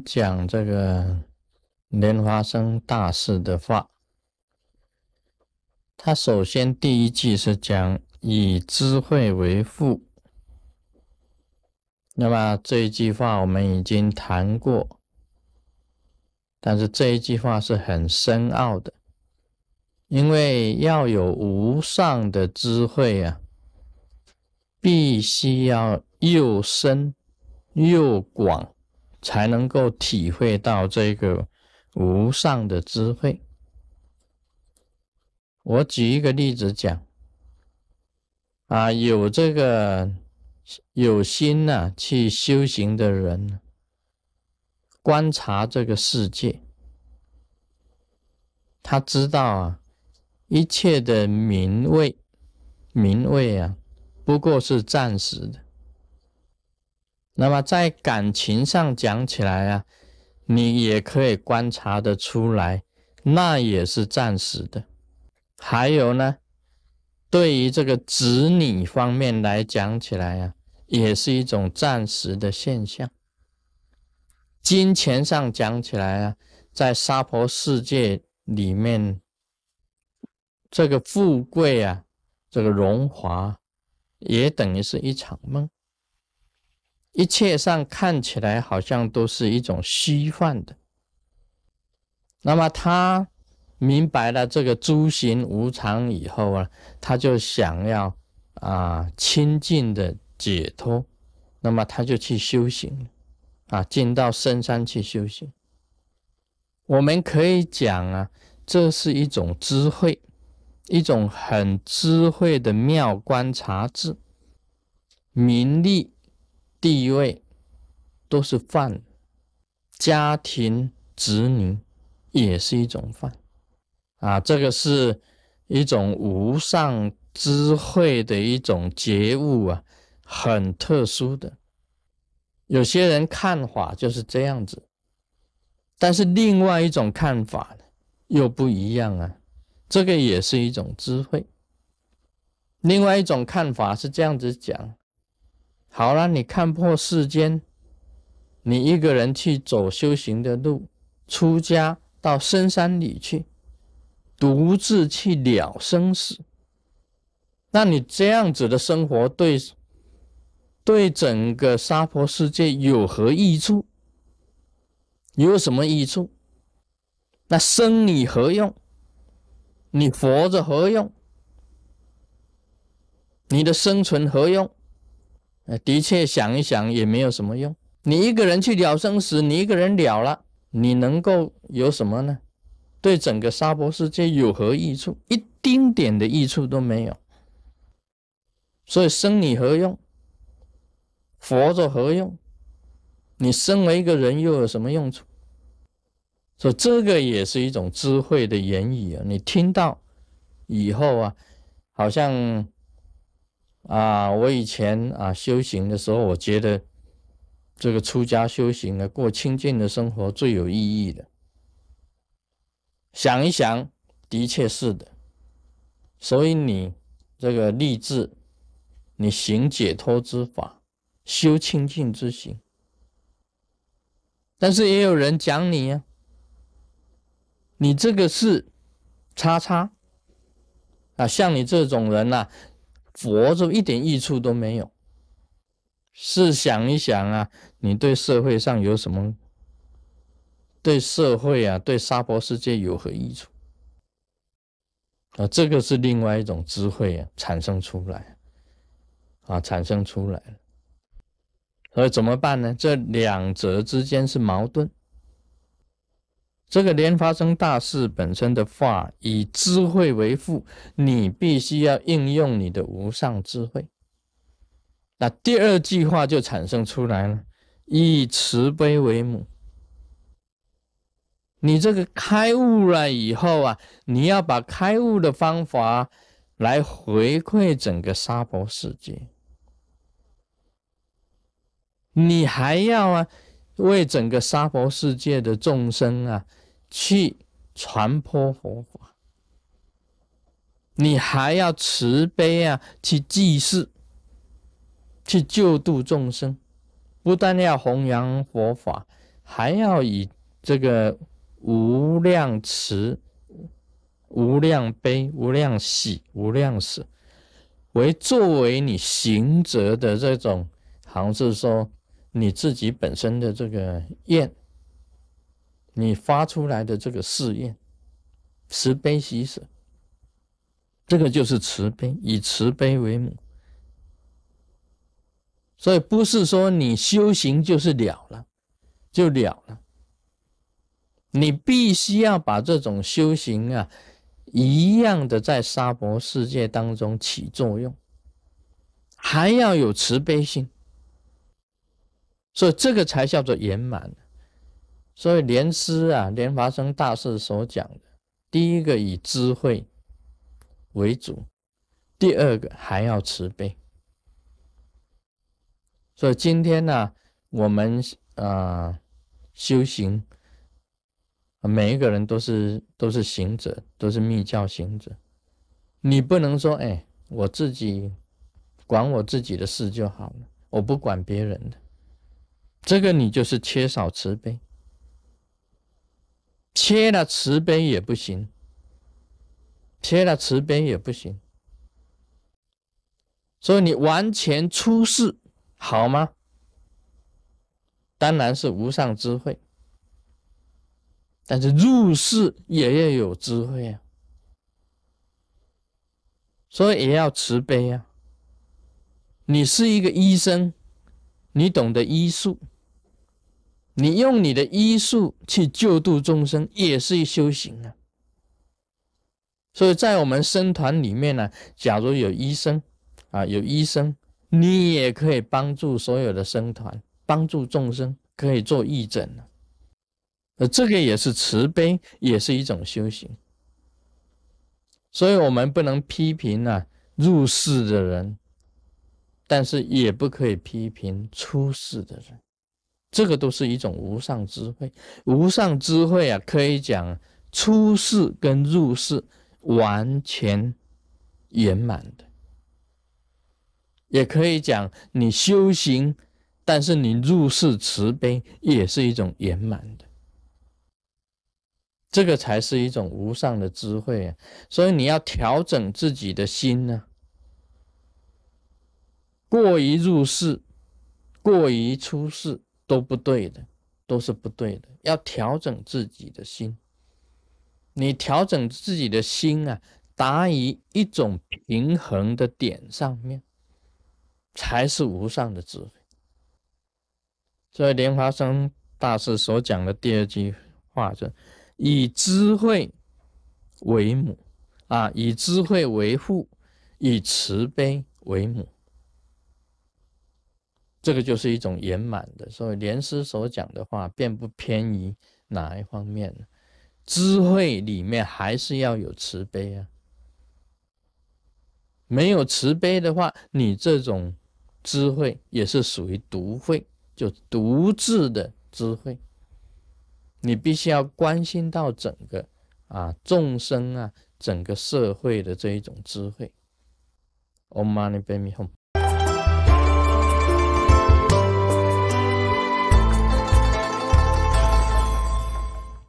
讲这个莲花生大士的话，他首先第一句是讲以智慧为父。那么这一句话我们已经谈过，但是这一句话是很深奥的，因为要有无上的智慧啊，必须要又深又广。才能够体会到这个无上的智慧。我举一个例子讲，啊，有这个有心呐去修行的人，观察这个世界，他知道啊，一切的名位，名位啊，不过是暂时的。那么在感情上讲起来啊，你也可以观察得出来，那也是暂时的。还有呢，对于这个子女方面来讲起来啊，也是一种暂时的现象。金钱上讲起来啊，在娑婆世界里面，这个富贵啊，这个荣华，也等于是一场梦。一切上看起来好像都是一种虚幻的，那么他明白了这个诸行无常以后啊，他就想要啊清净的解脱，那么他就去修行，啊进到深山去修行。我们可以讲啊，这是一种智慧，一种很智慧的妙观察智，名利。地位都是饭，家庭子女也是一种饭啊，这个是一种无上智慧的一种觉悟啊，很特殊的。有些人看法就是这样子，但是另外一种看法又不一样啊，这个也是一种智慧。另外一种看法是这样子讲。好了，你看破世间，你一个人去走修行的路，出家到深山里去，独自去了生死。那你这样子的生活，对对整个娑婆世界有何益处？有什么益处？那生你何用？你活着何用？你的生存何用？的确，想一想也没有什么用。你一个人去了生死，你一个人了了，你能够有什么呢？对整个娑婆世界有何益处？一丁点的益处都没有。所以生你何用？活着何用？你身为一个人又有什么用处？所以这个也是一种智慧的言语啊！你听到以后啊，好像。啊，我以前啊修行的时候，我觉得这个出家修行呢，过清净的生活最有意义的。想一想，的确是的。所以你这个立志，你行解脱之法，修清净之行。但是也有人讲你呀，你这个是叉叉啊，像你这种人呐。佛就一点益处都没有。试想一想啊，你对社会上有什么？对社会啊，对娑婆世界有何益处？啊，这个是另外一种智慧啊，产生出来啊，产生出来了。所以怎么办呢？这两者之间是矛盾。这个莲发生大事本身的话，以智慧为父，你必须要应用你的无上智慧。那第二句话就产生出来了，以慈悲为母。你这个开悟了以后啊，你要把开悟的方法来回馈整个娑婆世界，你还要啊，为整个娑婆世界的众生啊。去传播佛法，你还要慈悲啊，去济世，去救度众生，不但要弘扬佛法，还要以这个无量慈、无量悲、无量喜、无量舍为作为你行者的这种，好像是说你自己本身的这个愿，你发出来的这个誓愿，慈悲喜舍，这个就是慈悲，以慈悲为母。所以不是说你修行就是了了。就了了。你必须要把这种修行啊，一样的在娑婆世界当中起作用，还要有慈悲心，所以这个才叫做圆满。所以莲师啊，莲华生大师所讲的，第一个以智慧为主，第二个还要慈悲。所以今天呢，我们。啊，修行，每一个人都是都是行者，都是密教行者。你不能说，哎，我自己管我自己的事就好了，我不管别人的。这个你就是缺少慈悲，缺了慈悲也不行，缺了慈悲也不行。所以你完全出世好吗？当然是无上智慧，但是入世也要有智慧啊，所以也要慈悲啊。你是一个医生，你懂得医术，你用你的医术去救度众生，也是一修行啊。所以在我们僧团里面呢，假如有医生啊，有医生，你也可以帮助所有的僧团。帮助众生可以做义诊了，呃，这个也是慈悲，也是一种修行。所以，我们不能批评啊入世的人，但是也不可以批评出世的人。这个都是一种无上智慧。无上智慧啊，可以讲出世跟入世完全圆满的，也可以讲你修行。但是你入世慈悲也是一种圆满的，这个才是一种无上的智慧啊！所以你要调整自己的心呢，过于入世、过于出世都不对的，都是不对的。要调整自己的心，你调整自己的心啊，达于一种平衡的点上面，才是无上的智慧。所以莲花生大师所讲的第二句话是：以智慧为母啊，以智慧为父，以慈悲为母。这个就是一种圆满的。所以莲师所讲的话，并不偏于哪一方面。智慧里面还是要有慈悲啊，没有慈悲的话，你这种智慧也是属于独慧。就独自的智慧，你必须要关心到整个啊众生啊整个社会的这一种智慧。Om Mani Padme Hum。